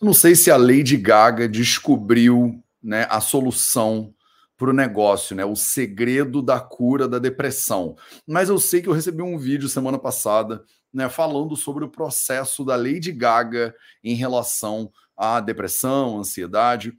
não sei se a Lady Gaga descobriu né, a solução para o negócio, né? O segredo da cura da depressão. Mas eu sei que eu recebi um vídeo semana passada, né, falando sobre o processo da Lady Gaga em relação à depressão, ansiedade.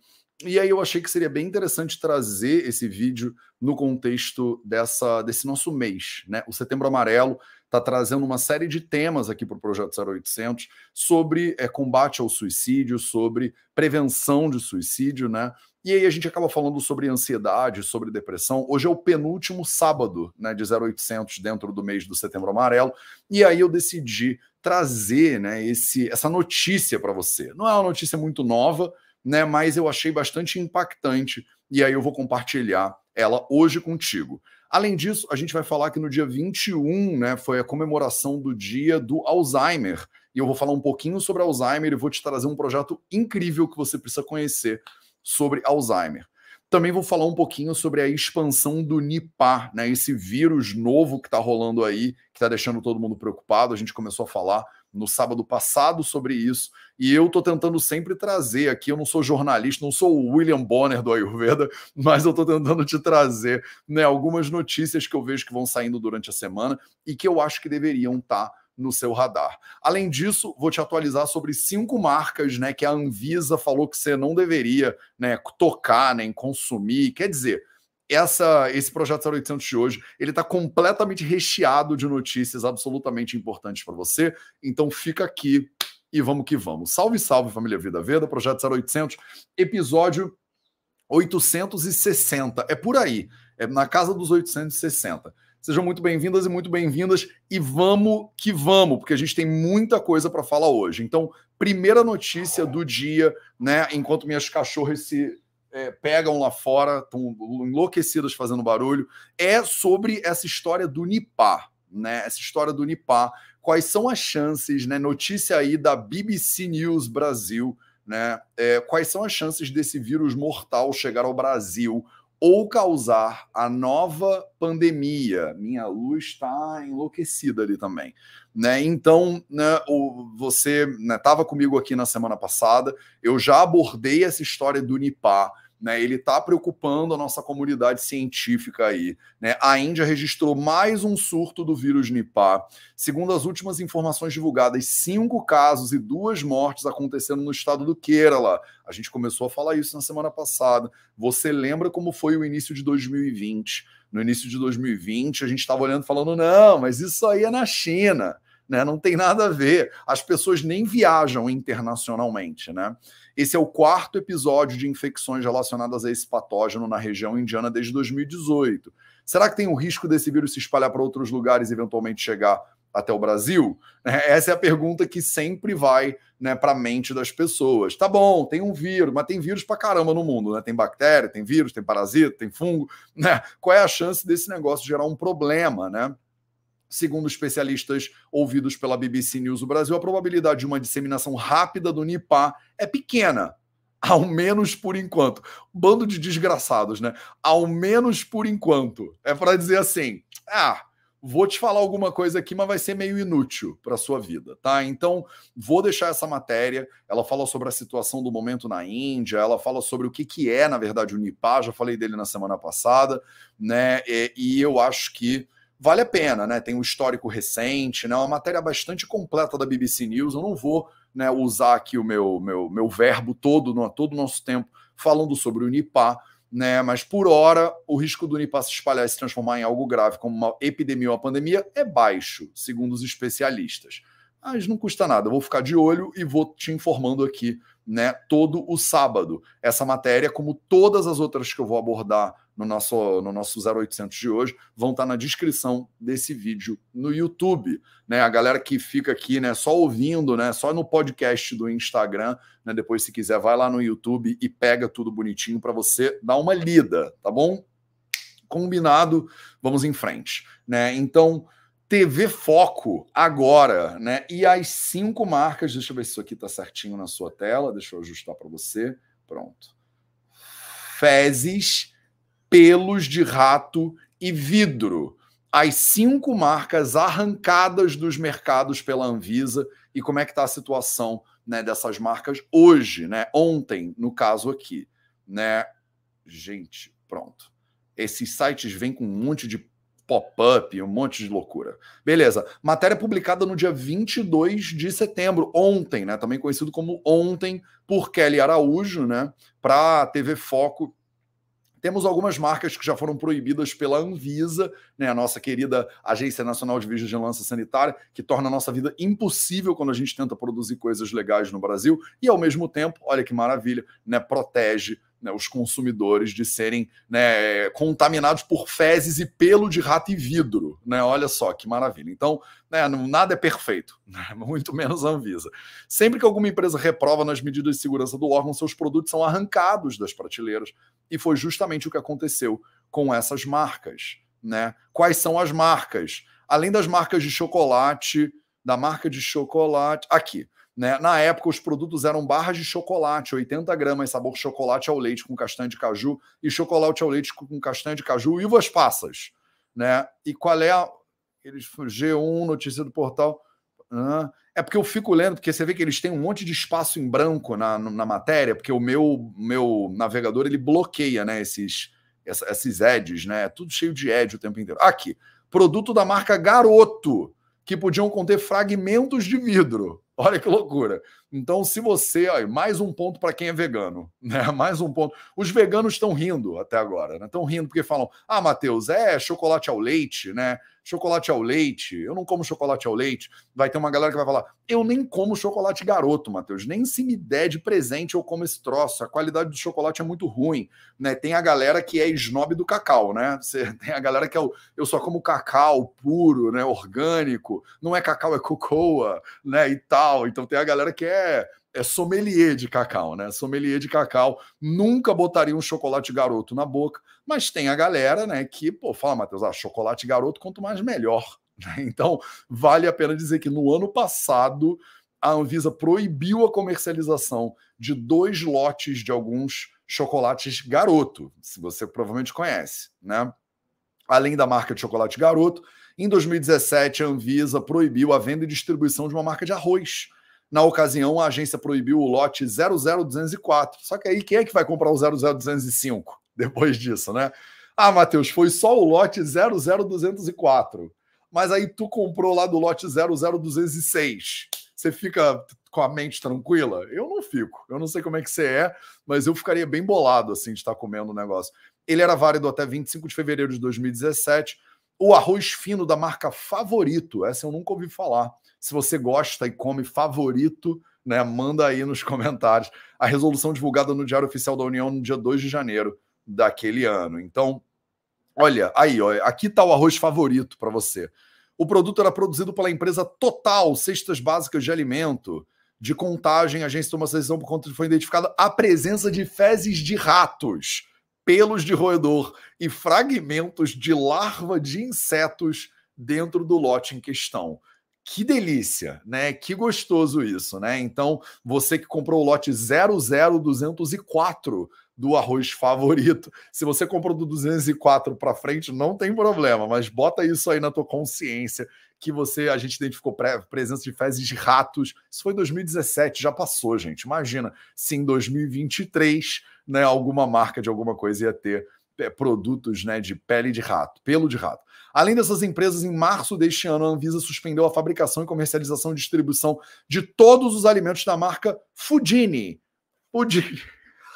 E aí eu achei que seria bem interessante trazer esse vídeo no contexto dessa desse nosso mês, né? O Setembro Amarelo está trazendo uma série de temas aqui para o Projeto 0800 sobre é, combate ao suicídio, sobre prevenção de suicídio, né? E aí a gente acaba falando sobre ansiedade, sobre depressão. Hoje é o penúltimo sábado né, de 0800 dentro do mês do Setembro Amarelo. E aí eu decidi trazer né, esse, essa notícia para você. Não é uma notícia muito nova, né, mas eu achei bastante impactante. E aí eu vou compartilhar ela hoje contigo. Além disso, a gente vai falar que no dia 21, né, foi a comemoração do dia do Alzheimer. E eu vou falar um pouquinho sobre Alzheimer e vou te trazer um projeto incrível que você precisa conhecer sobre Alzheimer. Também vou falar um pouquinho sobre a expansão do Nipah, né, esse vírus novo que está rolando aí, que está deixando todo mundo preocupado. A gente começou a falar no sábado passado sobre isso, e eu estou tentando sempre trazer aqui. Eu não sou jornalista, não sou o William Bonner do Ayurveda, mas eu estou tentando te trazer né, algumas notícias que eu vejo que vão saindo durante a semana e que eu acho que deveriam estar. Tá no seu radar. Além disso, vou te atualizar sobre cinco marcas né, que a Anvisa falou que você não deveria né, tocar, nem consumir. Quer dizer, essa, esse projeto 0800 de hoje ele está completamente recheado de notícias absolutamente importantes para você. Então fica aqui e vamos que vamos. Salve, salve, família Vida Veda, projeto 0800, episódio 860. É por aí, é na casa dos 860. Sejam muito bem-vindas e muito bem-vindas e vamos que vamos, porque a gente tem muita coisa para falar hoje. Então, primeira notícia do dia, né? Enquanto minhas cachorras se é, pegam lá fora, estão enlouquecidas fazendo barulho, é sobre essa história do Nipah, né? Essa história do Nipah. Quais são as chances, né? Notícia aí da BBC News Brasil, né? É, quais são as chances desse vírus mortal chegar ao Brasil ou causar a nova pandemia? Minha luz está enlouquecida ali também. Né? Então, né, o, você estava né, comigo aqui na semana passada, eu já abordei essa história do Nipah. Né, ele está preocupando a nossa comunidade científica aí. Né? A Índia registrou mais um surto do vírus Nipah. Segundo as últimas informações divulgadas, cinco casos e duas mortes acontecendo no estado do Kerala. A gente começou a falar isso na semana passada. Você lembra como foi o início de 2020? No início de 2020, a gente estava olhando falando: não, mas isso aí é na China né? Não tem nada a ver. As pessoas nem viajam internacionalmente, né? Esse é o quarto episódio de infecções relacionadas a esse patógeno na região indiana desde 2018. Será que tem o risco desse vírus se espalhar para outros lugares e eventualmente chegar até o Brasil? É, essa é a pergunta que sempre vai né, para a mente das pessoas. Tá bom, tem um vírus, mas tem vírus para caramba no mundo, né? Tem bactéria, tem vírus, tem parasita, tem fungo, né? Qual é a chance desse negócio gerar um problema, né? Segundo especialistas ouvidos pela BBC News do Brasil, a probabilidade de uma disseminação rápida do Nipah é pequena, ao menos por enquanto. Bando de desgraçados, né? Ao menos por enquanto. É para dizer assim: ah, vou te falar alguma coisa aqui, mas vai ser meio inútil para sua vida, tá? Então, vou deixar essa matéria. Ela fala sobre a situação do momento na Índia, ela fala sobre o que, que é, na verdade, o Nipah. Já falei dele na semana passada, né? E, e eu acho que vale a pena, né? Tem um histórico recente, né? Uma matéria bastante completa da BBC News. Eu não vou né, usar aqui o meu, meu, meu verbo todo, no, todo o nosso tempo, falando sobre o Nipah, né? Mas por hora, o risco do Nipah se espalhar e se transformar em algo grave, como uma epidemia ou uma pandemia, é baixo, segundo os especialistas. Mas não custa nada, eu vou ficar de olho e vou te informando aqui, né, todo o sábado. Essa matéria, como todas as outras que eu vou abordar no nosso, no nosso 0800 de hoje, vão estar na descrição desse vídeo no YouTube. Né? A galera que fica aqui né, só ouvindo, né, só no podcast do Instagram, né, depois, se quiser, vai lá no YouTube e pega tudo bonitinho para você dar uma lida, tá bom? Combinado, vamos em frente. Né? Então, TV Foco agora, né? E as cinco marcas, deixa eu ver se isso aqui está certinho na sua tela, deixa eu ajustar para você. Pronto. Fezes pelos de rato e vidro. As cinco marcas arrancadas dos mercados pela Anvisa e como é que está a situação né, dessas marcas hoje, né? Ontem, no caso aqui, né? Gente, pronto. Esses sites vêm com um monte de pop-up, um monte de loucura. Beleza. Matéria publicada no dia 22 de setembro, ontem, né? Também conhecido como Ontem, por Kelly Araújo, né? Para TV Foco temos algumas marcas que já foram proibidas pela Anvisa, né, a nossa querida Agência Nacional de Vigilância Sanitária, que torna a nossa vida impossível quando a gente tenta produzir coisas legais no Brasil. E, ao mesmo tempo, olha que maravilha, né, protege né, os consumidores de serem né, contaminados por fezes e pelo de rato e vidro. Né? Olha só que maravilha. Então, né, nada é perfeito, né? muito menos a Anvisa. Sempre que alguma empresa reprova nas medidas de segurança do órgão, seus produtos são arrancados das prateleiras. E foi justamente o que aconteceu com essas marcas. Né? Quais são as marcas? Além das marcas de chocolate, da marca de chocolate. Aqui. Né? Na época, os produtos eram barras de chocolate, 80 gramas, sabor chocolate ao leite com castanha de caju e chocolate ao leite com castanha de caju e uvas passas. Né? E qual é a. Eles, G1, notícia do portal. é porque eu fico lendo, porque você vê que eles têm um monte de espaço em branco na, na matéria, porque o meu, meu navegador ele bloqueia né, esses, esses ads, né? É tudo cheio de ad o tempo inteiro. Aqui, produto da marca Garoto, que podiam conter fragmentos de vidro. Olha que loucura. Então, se você. Mais um ponto para quem é vegano. Né? Mais um ponto. Os veganos estão rindo até agora. Estão né? rindo porque falam: ah, Matheus, é chocolate ao leite, né? Chocolate ao leite, eu não como chocolate ao leite. Vai ter uma galera que vai falar: eu nem como chocolate garoto, Matheus. Nem se me der de presente eu como esse troço. A qualidade do chocolate é muito ruim. Né? Tem a galera que é snob do cacau, né? Você, tem a galera que é o, eu só como cacau puro, né? orgânico. Não é cacau, é cocoa, né? E tal. Então tem a galera que é é sommelier de cacau, né? Sommelier de cacau nunca botaria um chocolate garoto na boca, mas tem a galera, né, que, pô, fala, Matheus, ah, chocolate garoto quanto mais melhor. Né? Então, vale a pena dizer que no ano passado a Anvisa proibiu a comercialização de dois lotes de alguns chocolates garoto, se você provavelmente conhece, né? Além da marca de chocolate garoto, em 2017 a Anvisa proibiu a venda e distribuição de uma marca de arroz na ocasião, a agência proibiu o lote 00204. Só que aí, quem é que vai comprar o 00205 depois disso, né? Ah, Matheus, foi só o lote 00204. Mas aí tu comprou lá do lote 00206. Você fica com a mente tranquila? Eu não fico. Eu não sei como é que você é, mas eu ficaria bem bolado assim de estar comendo o negócio. Ele era válido até 25 de fevereiro de 2017. O arroz fino da marca Favorito, essa eu nunca ouvi falar. Se você gosta e come favorito, né, manda aí nos comentários. A resolução divulgada no Diário Oficial da União no dia 2 de janeiro daquele ano. Então, olha, aí, ó, aqui está o arroz favorito para você. O produto era produzido pela empresa Total Cestas Básicas de Alimento. De contagem, a agência tomou essa decisão por conta de foi identificada a presença de fezes de ratos, pelos de roedor e fragmentos de larva de insetos dentro do lote em questão. Que delícia, né? Que gostoso isso, né? Então, você que comprou o lote 00204 do arroz favorito, se você comprou do 204 para frente, não tem problema, mas bota isso aí na tua consciência que você a gente identificou presença de fezes de ratos. Isso foi em 2017, já passou, gente. Imagina se em 2023, né, alguma marca de alguma coisa ia ter é, produtos, né, de pele de rato, pelo de rato. Além dessas empresas, em março deste ano, a Anvisa suspendeu a fabricação e comercialização e distribuição de todos os alimentos da marca Fudini. Fudini.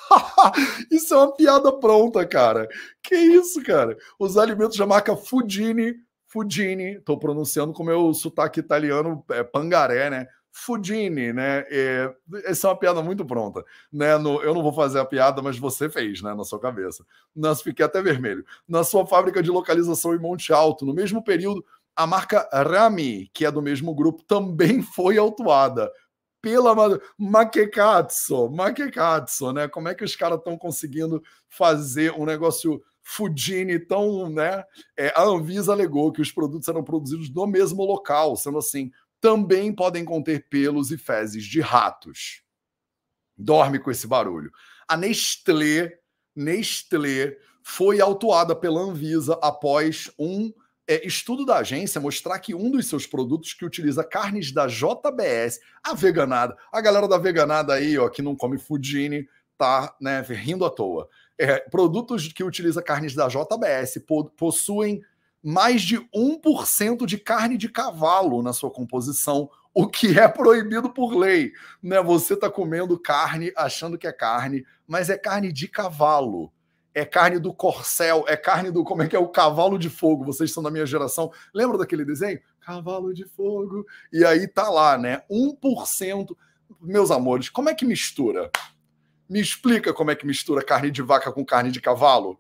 isso é uma piada pronta, cara. Que isso, cara? Os alimentos da marca Fudini, Fudini, estou pronunciando com meu sotaque italiano, é, pangaré, né? Fudini, né? É, essa é uma piada muito pronta, né? No, eu não vou fazer a piada, mas você fez, né? Na sua cabeça. Nós fiquei até vermelho. Na sua fábrica de localização em Monte Alto, no mesmo período, a marca Rami, que é do mesmo grupo, também foi autuada. Pela Makekatsu, Makekatsu, né? Como é que os caras estão conseguindo fazer um negócio Fudini tão, né? É, a Anvisa alegou que os produtos eram produzidos no mesmo local, sendo assim, também podem conter pelos e fezes de ratos. Dorme com esse barulho. A Nestlé, Nestlé foi autuada pela Anvisa após um é, estudo da agência mostrar que um dos seus produtos que utiliza carnes da JBS, a veganada, a galera da veganada aí, ó, que não come fudine, tá, né, rindo à toa. É, produtos que utiliza carnes da JBS po possuem mais de 1% de carne de cavalo na sua composição, o que é proibido por lei. Né? Você está comendo carne achando que é carne, mas é carne de cavalo. É carne do corcel, é carne do. Como é que é? O cavalo de fogo. Vocês são da minha geração. Lembra daquele desenho? Cavalo de fogo. E aí tá lá, né? 1%. Meus amores, como é que mistura? Me explica como é que mistura carne de vaca com carne de cavalo?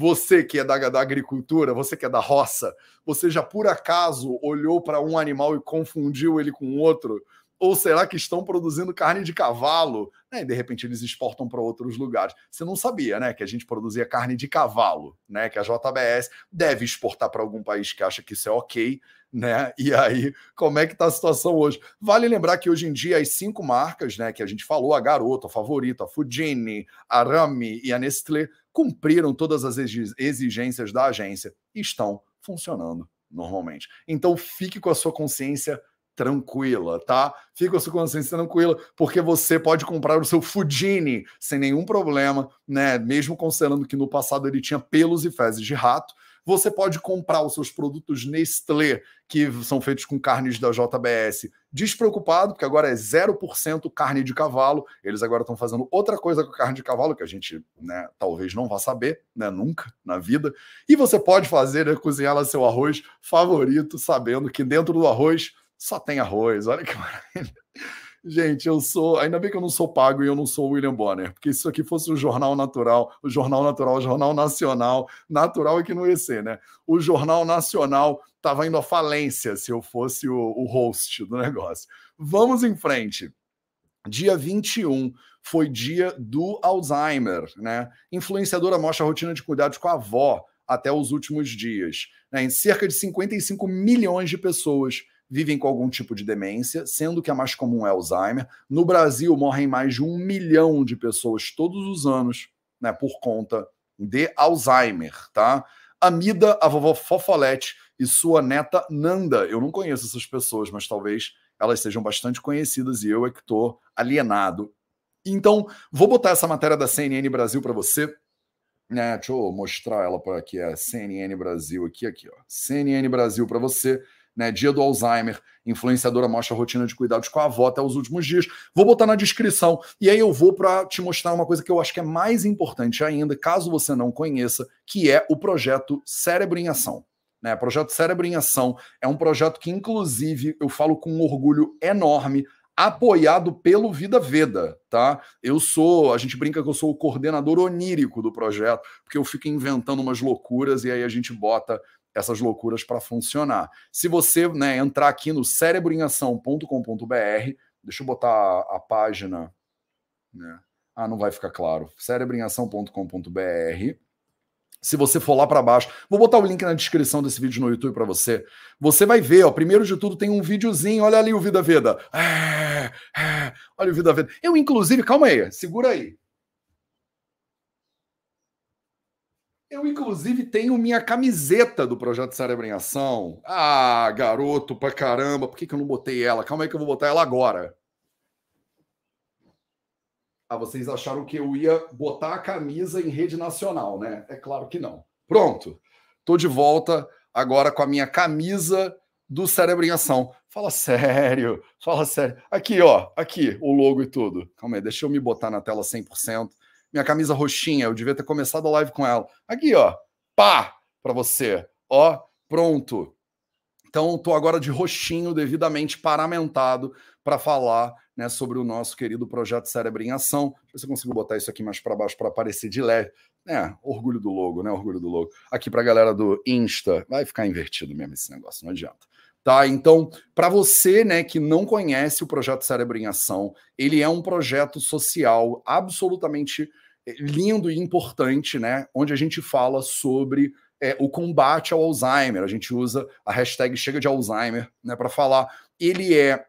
Você que é da, da agricultura, você que é da roça, você já por acaso olhou para um animal e confundiu ele com outro? Ou será que estão produzindo carne de cavalo? Né? E de repente eles exportam para outros lugares. Você não sabia, né? Que a gente produzia carne de cavalo, né? Que a JBS deve exportar para algum país que acha que isso é ok, né? E aí, como é que está a situação hoje? Vale lembrar que hoje em dia as cinco marcas, né, que a gente falou, a Garoto, a Favorita, a Fujini, a Rami e a Nestlé, cumpriram todas as exigências da agência e estão funcionando normalmente. Então fique com a sua consciência tranquila, tá? Fique com a sua consciência tranquila, porque você pode comprar o seu Fujini sem nenhum problema, né? Mesmo considerando que no passado ele tinha pelos e fezes de rato, você pode comprar os seus produtos Nestlé, que são feitos com carnes da JBS, despreocupado, porque agora é 0% carne de cavalo. Eles agora estão fazendo outra coisa com carne de cavalo, que a gente né, talvez não vá saber, né, nunca na vida. E você pode fazer, né, cozinhar lá seu arroz favorito, sabendo que dentro do arroz só tem arroz. Olha que maravilha. Gente, eu sou. Ainda bem que eu não sou pago e eu não sou William Bonner, porque se isso aqui fosse o Jornal Natural, o Jornal Natural, o Jornal Nacional, natural é que não ia ser, né? O Jornal Nacional estava indo à falência se eu fosse o, o host do negócio. Vamos em frente. Dia 21 foi dia do Alzheimer, né? Influenciadora mostra a rotina de cuidados com a avó até os últimos dias. Né? Em cerca de 55 milhões de pessoas vivem com algum tipo de demência, sendo que a mais comum é Alzheimer. No Brasil, morrem mais de um milhão de pessoas todos os anos né, por conta de Alzheimer, tá? Amida, a vovó Fofolete e sua neta Nanda. Eu não conheço essas pessoas, mas talvez elas sejam bastante conhecidas e eu é que estou alienado. Então, vou botar essa matéria da CNN Brasil para você. Né, deixa eu mostrar ela por aqui, é CNN Brasil aqui, aqui, ó. CNN Brasil para você né? Dia do Alzheimer, influenciadora mostra a rotina de cuidados com a avó até os últimos dias. Vou botar na descrição. E aí eu vou para te mostrar uma coisa que eu acho que é mais importante ainda, caso você não conheça, que é o projeto Cérebro em Ação. Né? Projeto Cérebro em Ação é um projeto que, inclusive, eu falo com um orgulho enorme, apoiado pelo Vida Veda, tá? Eu sou, a gente brinca que eu sou o coordenador onírico do projeto, porque eu fico inventando umas loucuras e aí a gente bota essas loucuras para funcionar. Se você né, entrar aqui no cérebroemação.com.br, deixa eu botar a, página. Né? Ah, não vai ficar claro. cérebroemação.com.br. Se você for lá para baixo, vou botar o link na descrição desse vídeo no YouTube para você. Você vai ver, ó, primeiro de tudo tem um videozinho, olha ali o Vida Veda. É, é, olha o Vida Veda. Eu inclusive, calma aí, segura aí. Eu, inclusive, tenho minha camiseta do Projeto Cérebro em Ação. Ah, garoto pra caramba, por que, que eu não botei ela? Calma aí que eu vou botar ela agora. Ah, vocês acharam que eu ia botar a camisa em rede nacional, né? É claro que não. Pronto. Tô de volta agora com a minha camisa do Cérebro em Ação. Fala sério, fala sério. Aqui, ó, aqui, o logo e tudo. Calma aí, deixa eu me botar na tela 100% minha camisa roxinha, eu devia ter começado a live com ela. Aqui, ó, pá, para você. Ó, pronto. Então, estou agora de roxinho, devidamente paramentado, para falar né, sobre o nosso querido projeto Cérebro em Ação. Deixa eu ver se eu consigo botar isso aqui mais para baixo para aparecer de leve. É, orgulho do logo, né? Orgulho do logo. Aqui para a galera do Insta. Vai ficar invertido mesmo esse negócio, não adianta. Tá? Então, para você, né, que não conhece o projeto Cérebro em Ação, ele é um projeto social absolutamente eh, lindo e importante, né, onde a gente fala sobre é, o combate ao Alzheimer. A gente usa a hashtag Chega de Alzheimer, né, para falar. Ele é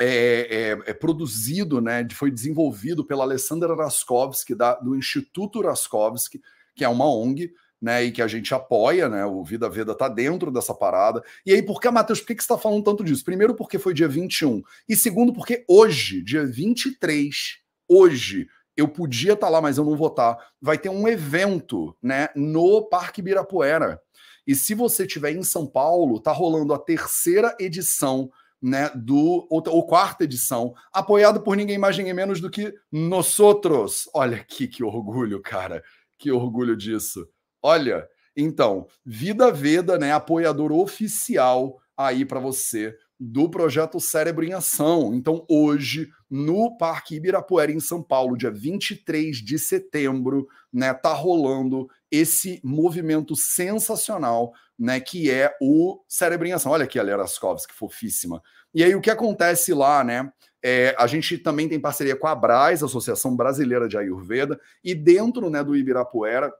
é, é, é, produzido, né, foi desenvolvido pela Alessandra Raskovski, da, do Instituto Raskovski, que é uma ONG, né, e que a gente apoia, né? O Vida Veda tá dentro dessa parada. E aí, por que, Matheus, por que, que você está falando tanto disso? Primeiro, porque foi dia 21. E segundo, porque hoje, dia 23, hoje, eu podia estar tá lá, mas eu não vou estar. Tá, vai ter um evento, né, no Parque Ibirapuera. E se você estiver em São Paulo, tá rolando a terceira edição né, do ou, ou, quarta edição, apoiado por ninguém mais ninguém menos do que nós outros. Olha aqui que orgulho, cara. Que orgulho disso. Olha, então, Vida Veda, né, apoiador oficial aí para você do projeto Cérebro em Ação. Então, hoje, no Parque Ibirapuera, em São Paulo, dia 23 de setembro, né, tá rolando esse movimento sensacional, né, que é o Cérebro em Ação. Olha aqui a Lera Askovski, fofíssima. E aí, o que acontece lá, né? É, a gente também tem parceria com a Braz, Associação Brasileira de Ayurveda, e dentro né, do Ibirapuera,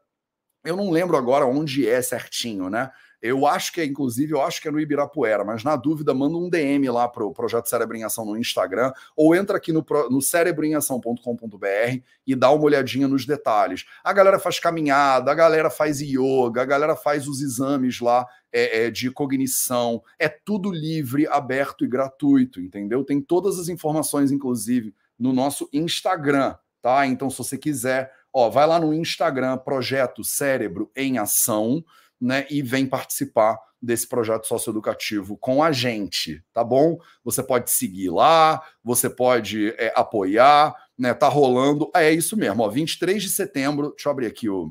eu não lembro agora onde é certinho, né? Eu acho que é, inclusive, eu acho que é no Ibirapuera, mas na dúvida, manda um DM lá para o Projeto Cérebro em Ação no Instagram, ou entra aqui no, no cerebroemação.com.br e dá uma olhadinha nos detalhes. A galera faz caminhada, a galera faz yoga, a galera faz os exames lá é, é, de cognição. É tudo livre, aberto e gratuito, entendeu? Tem todas as informações, inclusive, no nosso Instagram, tá? Então, se você quiser Ó, vai lá no Instagram, Projeto Cérebro em Ação, né? E vem participar desse projeto socioeducativo com a gente, tá bom? Você pode seguir lá, você pode é, apoiar, né? Tá rolando. É isso mesmo, ó, 23 de setembro. Deixa eu abrir aqui o,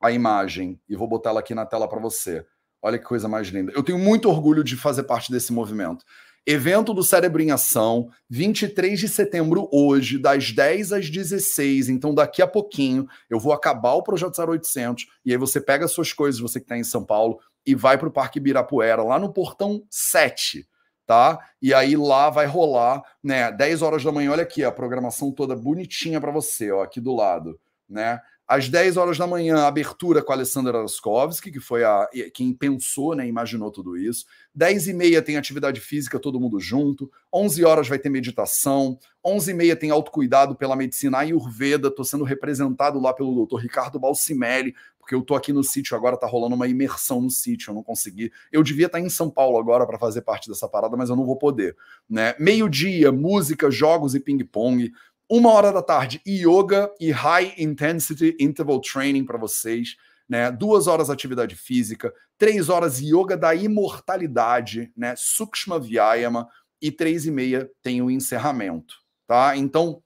a imagem e vou botar ela aqui na tela para você. Olha que coisa mais linda. Eu tenho muito orgulho de fazer parte desse movimento. Evento do Cérebro em Ação, 23 de setembro, hoje, das 10 às 16. Então, daqui a pouquinho, eu vou acabar o Projeto 0800 e aí você pega suas coisas, você que está em São Paulo, e vai para o Parque Ibirapuera, lá no portão 7 tá? E aí lá vai rolar, né, 10 horas da manhã, olha aqui, a programação toda bonitinha para você, ó, aqui do lado, né? Às 10 horas da manhã, abertura com a Alessandra Raskovski, que foi a, quem pensou, né, imaginou tudo isso. 10 e meia tem atividade física, todo mundo junto. 11 horas vai ter meditação. 11 e meia tem autocuidado pela medicina Ayurveda. Estou sendo representado lá pelo doutor Ricardo Balsimelli, porque eu estou aqui no sítio agora, está rolando uma imersão no sítio, eu não consegui. Eu devia estar tá em São Paulo agora para fazer parte dessa parada, mas eu não vou poder. Né? Meio-dia, música, jogos e ping-pong. Uma hora da tarde, yoga e high intensity interval training para vocês. Né? Duas horas atividade física, três horas yoga da imortalidade, né? Sukshma Vyayama, e três e meia tem o encerramento. Tá? Então,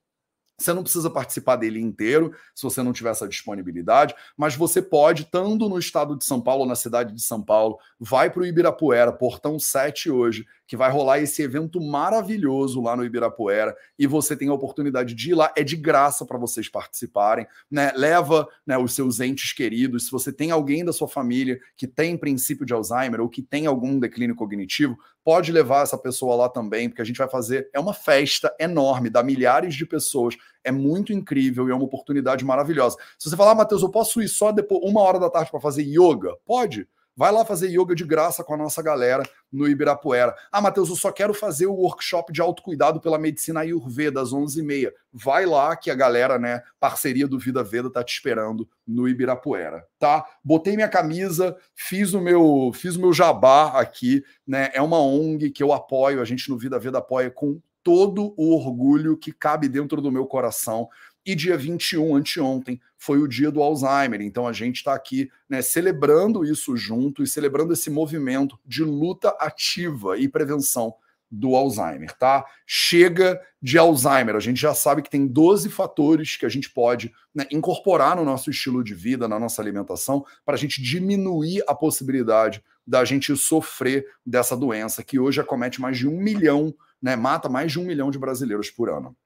você não precisa participar dele inteiro, se você não tiver essa disponibilidade, mas você pode, estando no estado de São Paulo, na cidade de São Paulo, vai para o Ibirapuera, portão 7 hoje, que vai rolar esse evento maravilhoso lá no Ibirapuera, e você tem a oportunidade de ir lá, é de graça para vocês participarem, né? Leva né, os seus entes queridos, se você tem alguém da sua família que tem princípio de Alzheimer ou que tem algum declínio cognitivo, pode levar essa pessoa lá também, porque a gente vai fazer. É uma festa enorme, dá milhares de pessoas. É muito incrível e é uma oportunidade maravilhosa. Se você falar, ah, Matheus, eu posso ir só depois, uma hora da tarde para fazer yoga? Pode. Vai lá fazer yoga de graça com a nossa galera no Ibirapuera. Ah, Matheus, eu só quero fazer o workshop de autocuidado pela medicina Ayurveda às 11h30. Vai lá que a galera, né, parceria do Vida Veda tá te esperando no Ibirapuera, tá? Botei minha camisa, fiz o meu, fiz o meu jabá aqui, né? É uma ONG que eu apoio, a gente no Vida Veda apoia com todo o orgulho que cabe dentro do meu coração. E dia 21, anteontem, foi o dia do Alzheimer. Então a gente está aqui né, celebrando isso junto e celebrando esse movimento de luta ativa e prevenção do Alzheimer, tá? Chega de Alzheimer. A gente já sabe que tem 12 fatores que a gente pode né, incorporar no nosso estilo de vida, na nossa alimentação, para a gente diminuir a possibilidade da gente sofrer dessa doença que hoje acomete mais de um milhão, né? Mata mais de um milhão de brasileiros por ano.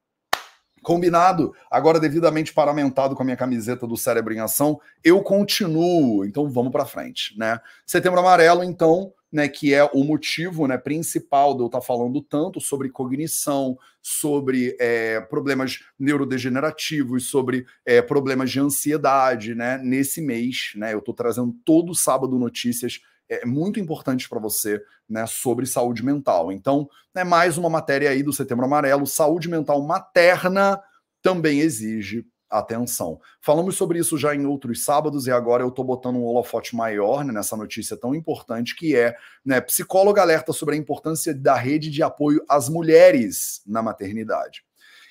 Combinado, agora devidamente paramentado com a minha camiseta do Cérebro em Ação, eu continuo. Então vamos para frente, né? Setembro Amarelo, então, né, que é o motivo né, principal de eu estar falando tanto sobre cognição, sobre é, problemas neurodegenerativos, sobre é, problemas de ansiedade, né? Nesse mês, né? Eu estou trazendo todo sábado notícias é, muito importantes para você né, sobre saúde mental. Então, é mais uma matéria aí do Setembro Amarelo. Saúde mental materna também exige atenção. Falamos sobre isso já em outros sábados e agora eu estou botando um holofote maior né, nessa notícia tão importante que é, né, psicóloga alerta sobre a importância da rede de apoio às mulheres na maternidade.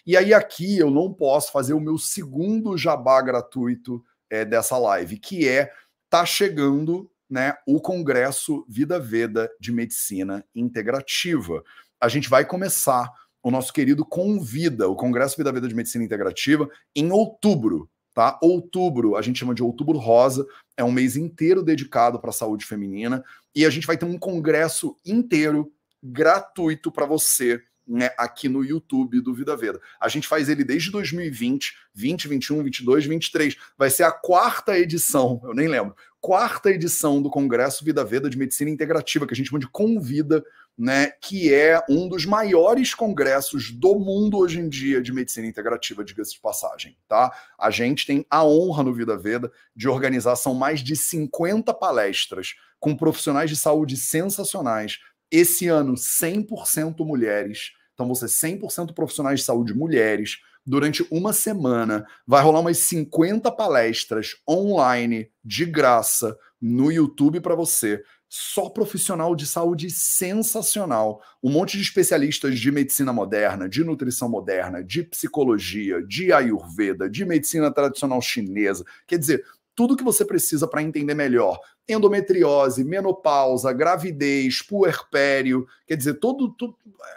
E aí aqui eu não posso fazer o meu segundo jabá gratuito é, dessa live, que é tá chegando né, o Congresso Vida Veda de Medicina Integrativa. A gente vai começar o nosso querido Convida, o Congresso Vida Vida de Medicina Integrativa, em outubro, tá? Outubro, a gente chama de Outubro Rosa, é um mês inteiro dedicado para a saúde feminina e a gente vai ter um congresso inteiro gratuito para você né, aqui no YouTube do Vida Veda. A gente faz ele desde 2020, 20, 21, 22, 23. Vai ser a quarta edição, eu nem lembro, quarta edição do Congresso Vida Veda de Medicina Integrativa, que a gente chama de Convida, né, que é um dos maiores congressos do mundo hoje em dia de medicina integrativa, diga-se de passagem, tá? A gente tem a honra no Vida Veda de organizar são mais de 50 palestras com profissionais de saúde sensacionais, esse ano, 100% mulheres. Então, você 100% profissionais de saúde mulheres. Durante uma semana, vai rolar umas 50 palestras online, de graça, no YouTube para você. Só profissional de saúde sensacional. Um monte de especialistas de medicina moderna, de nutrição moderna, de psicologia, de ayurveda, de medicina tradicional chinesa. Quer dizer, tudo que você precisa para entender melhor. Endometriose, menopausa, gravidez, puerpério, quer dizer, todo, todo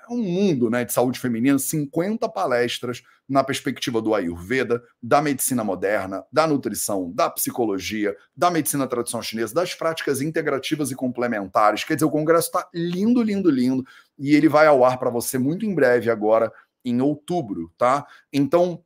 é um mundo né, de saúde feminina, 50 palestras na perspectiva do Ayurveda, da medicina moderna, da nutrição, da psicologia, da medicina tradicional chinesa, das práticas integrativas e complementares. Quer dizer, o congresso está lindo, lindo, lindo, e ele vai ao ar para você muito em breve agora, em outubro, tá? Então,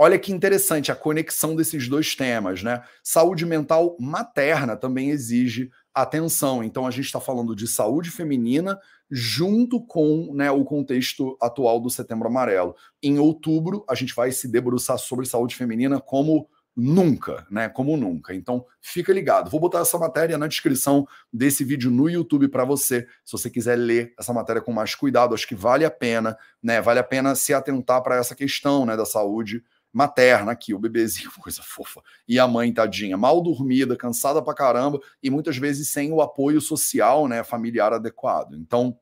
Olha que interessante a conexão desses dois temas, né? Saúde mental materna também exige atenção. Então a gente está falando de saúde feminina junto com né, o contexto atual do Setembro Amarelo. Em outubro a gente vai se debruçar sobre saúde feminina como nunca, né? Como nunca. Então, fica ligado. Vou botar essa matéria na descrição desse vídeo no YouTube para você, se você quiser ler essa matéria com mais cuidado. Acho que vale a pena, né? Vale a pena se atentar para essa questão, né, da saúde materna aqui, o bebezinho, coisa fofa, e a mãe, tadinha, mal dormida, cansada pra caramba, e muitas vezes sem o apoio social, né, familiar adequado. Então,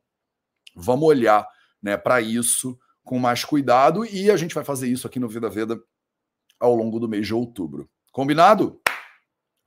vamos olhar, né, para isso com mais cuidado, e a gente vai fazer isso aqui no Vida Veda ao longo do mês de outubro. Combinado?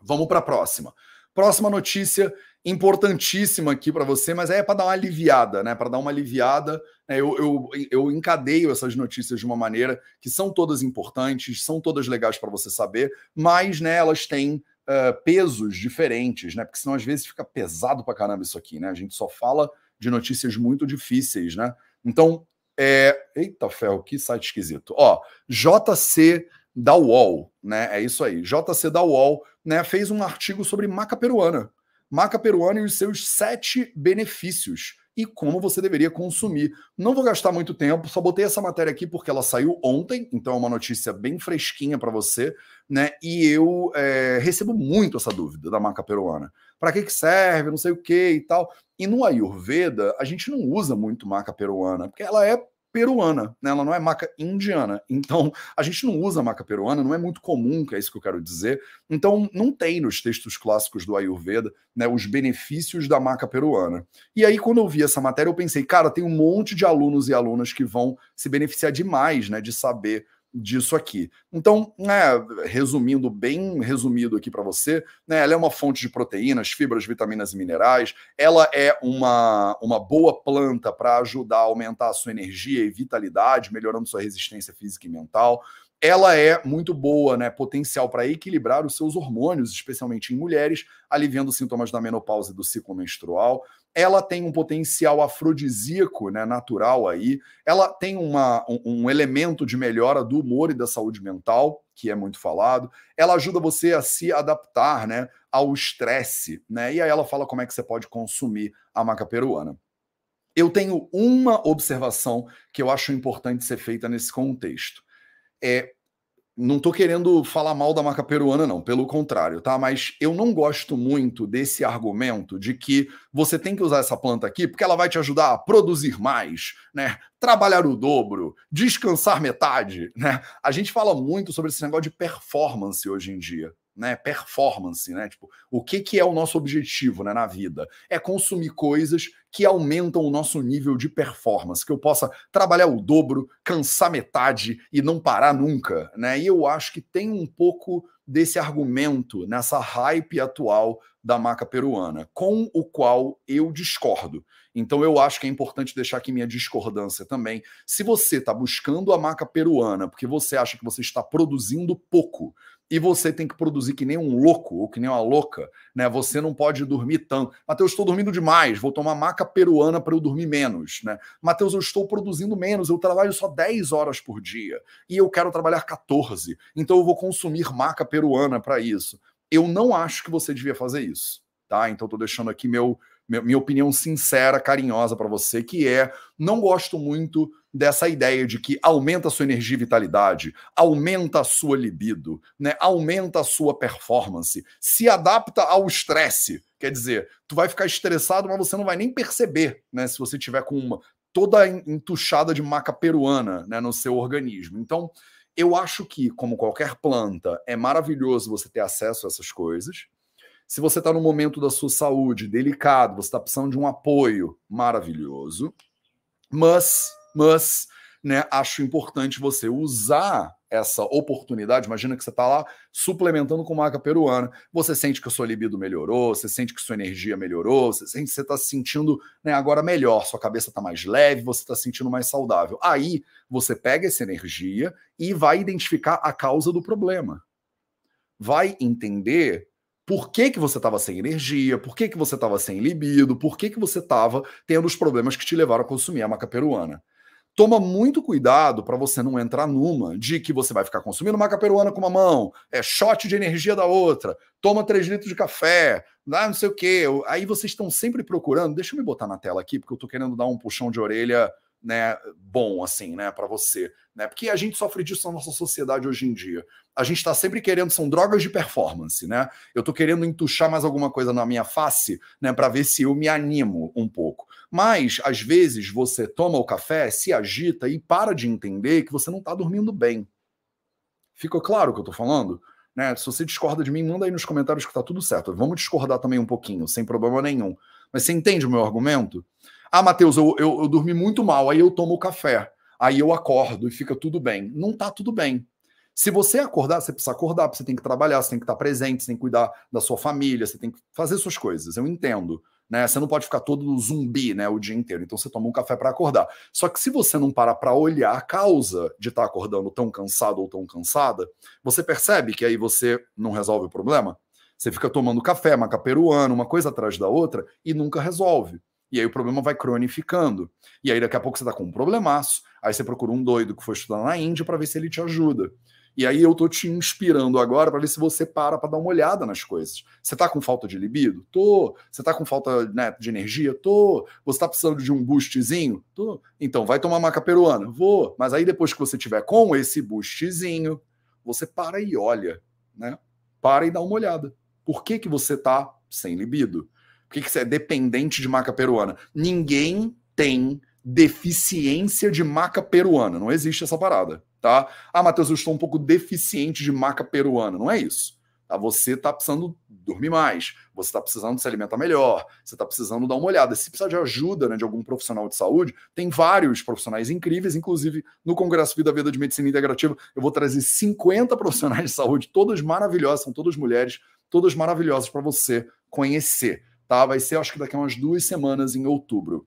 Vamos para a próxima. Próxima notícia importantíssima aqui para você, mas é para dar uma aliviada, né? Para dar uma aliviada. Né? Eu, eu, eu encadeio essas notícias de uma maneira que são todas importantes, são todas legais para você saber, mas né, elas têm uh, pesos diferentes, né? Porque senão às vezes fica pesado para caramba isso aqui, né? A gente só fala de notícias muito difíceis, né? Então, é... eita ferro, que site esquisito. Ó, JC da UOL, né? É isso aí. JC da UOL, né, fez um artigo sobre maca peruana maca peruana e os seus sete benefícios e como você deveria consumir. Não vou gastar muito tempo, só botei essa matéria aqui porque ela saiu ontem, então é uma notícia bem fresquinha para você, né? E eu é, recebo muito essa dúvida da maca peruana. Para que, que serve? Não sei o que e tal. E no Ayurveda, a gente não usa muito maca peruana, porque ela é peruana, né? ela não é maca indiana. Então, a gente não usa maca peruana, não é muito comum, que é isso que eu quero dizer. Então, não tem nos textos clássicos do Ayurveda né, os benefícios da maca peruana. E aí, quando eu vi essa matéria, eu pensei, cara, tem um monte de alunos e alunas que vão se beneficiar demais né, de saber disso aqui. Então, né, resumindo bem resumido aqui para você, né, ela é uma fonte de proteínas, fibras, vitaminas e minerais. Ela é uma, uma boa planta para ajudar a aumentar a sua energia e vitalidade, melhorando sua resistência física e mental ela é muito boa, né? Potencial para equilibrar os seus hormônios, especialmente em mulheres, aliviando sintomas da menopausa e do ciclo menstrual. Ela tem um potencial afrodisíaco, né, natural aí. Ela tem uma, um, um elemento de melhora do humor e da saúde mental, que é muito falado. Ela ajuda você a se adaptar, né, ao estresse, né? E aí ela fala como é que você pode consumir a maca peruana. Eu tenho uma observação que eu acho importante ser feita nesse contexto é não tô querendo falar mal da maca peruana, não, pelo contrário, tá? Mas eu não gosto muito desse argumento de que você tem que usar essa planta aqui porque ela vai te ajudar a produzir mais, né? Trabalhar o dobro, descansar metade, né? A gente fala muito sobre esse negócio de performance hoje em dia né, performance, né? Tipo, o que, que é o nosso objetivo né, na vida? É consumir coisas que aumentam o nosso nível de performance, que eu possa trabalhar o dobro, cansar metade e não parar nunca, né? E eu acho que tem um pouco desse argumento nessa hype atual da maca peruana, com o qual eu discordo. Então eu acho que é importante deixar aqui minha discordância também. Se você está buscando a maca peruana porque você acha que você está produzindo pouco, e você tem que produzir que nem um louco ou que nem uma louca, né? Você não pode dormir tanto. Mateus, estou dormindo demais, vou tomar maca peruana para eu dormir menos, né? Mateus, eu estou produzindo menos, eu trabalho só 10 horas por dia e eu quero trabalhar 14, então eu vou consumir maca peruana para isso. Eu não acho que você devia fazer isso, tá? Então estou deixando aqui meu minha opinião sincera, carinhosa para você, que é não gosto muito dessa ideia de que aumenta a sua energia e vitalidade, aumenta a sua libido, né? aumenta a sua performance, se adapta ao estresse. Quer dizer, tu vai ficar estressado, mas você não vai nem perceber, né? Se você tiver com uma toda entuchada de maca peruana né, no seu organismo. Então, eu acho que, como qualquer planta, é maravilhoso você ter acesso a essas coisas. Se você está no momento da sua saúde delicado, você está precisando de um apoio, maravilhoso. Mas mas né, acho importante você usar essa oportunidade. Imagina que você está lá suplementando com maca peruana, você sente que a sua libido melhorou, você sente que sua energia melhorou, você sente que você está se sentindo né, agora melhor, sua cabeça está mais leve, você está se sentindo mais saudável. Aí você pega essa energia e vai identificar a causa do problema. Vai entender por que, que você estava sem energia, por que, que você estava sem libido, por que, que você estava tendo os problemas que te levaram a consumir a maca peruana toma muito cuidado para você não entrar numa de que você vai ficar consumindo maca peruana com uma mão, é shot de energia da outra, toma 3 litros de café, não sei o quê. Aí vocês estão sempre procurando. Deixa eu me botar na tela aqui, porque eu estou querendo dar um puxão de orelha né, bom, assim, né, para você. Né? Porque a gente sofre disso na nossa sociedade hoje em dia. A gente está sempre querendo, são drogas de performance, né? Eu estou querendo entuchar mais alguma coisa na minha face, né, para ver se eu me animo um pouco. Mas, às vezes, você toma o café, se agita e para de entender que você não está dormindo bem. Ficou claro o que eu estou falando? Né? Se você discorda de mim, manda aí nos comentários que está tudo certo. Vamos discordar também um pouquinho, sem problema nenhum. Mas você entende o meu argumento? Ah, Matheus, eu, eu, eu dormi muito mal, aí eu tomo café, aí eu acordo e fica tudo bem. Não está tudo bem. Se você acordar, você precisa acordar, você tem que trabalhar, você tem que estar presente, você tem que cuidar da sua família, você tem que fazer suas coisas. Eu entendo né? Você não pode ficar todo zumbi, né, o dia inteiro. Então você toma um café para acordar. Só que se você não para para olhar a causa de estar tá acordando tão cansado ou tão cansada, você percebe que aí você não resolve o problema. Você fica tomando café, maca peruana, uma coisa atrás da outra e nunca resolve. E aí o problema vai cronificando. E aí daqui a pouco você tá com um problemaço. Aí você procura um doido que foi estudar na Índia para ver se ele te ajuda. E aí eu tô te inspirando agora para ver se você para para dar uma olhada nas coisas. Você tá com falta de libido? Tô. Você tá com falta né, de energia? Tô. Você tá precisando de um boostzinho? Tô. Então vai tomar maca peruana? Vou. Mas aí depois que você tiver com esse boostzinho, você para e olha, né? Para e dá uma olhada. Por que que você tá sem libido? Por que, que você é dependente de maca peruana? Ninguém tem deficiência de maca peruana. Não existe essa parada tá? Ah, Matheus, eu estou um pouco deficiente de maca peruana. Não é isso. Tá? Você está precisando dormir mais, você está precisando se alimentar melhor, você está precisando dar uma olhada. Se precisar de ajuda né, de algum profissional de saúde, tem vários profissionais incríveis, inclusive no Congresso Vida Vida de Medicina Integrativa, eu vou trazer 50 profissionais de saúde, todas maravilhosas, são todas mulheres, todas maravilhosas para você conhecer. Tá? Vai ser, acho que daqui a umas duas semanas, em outubro.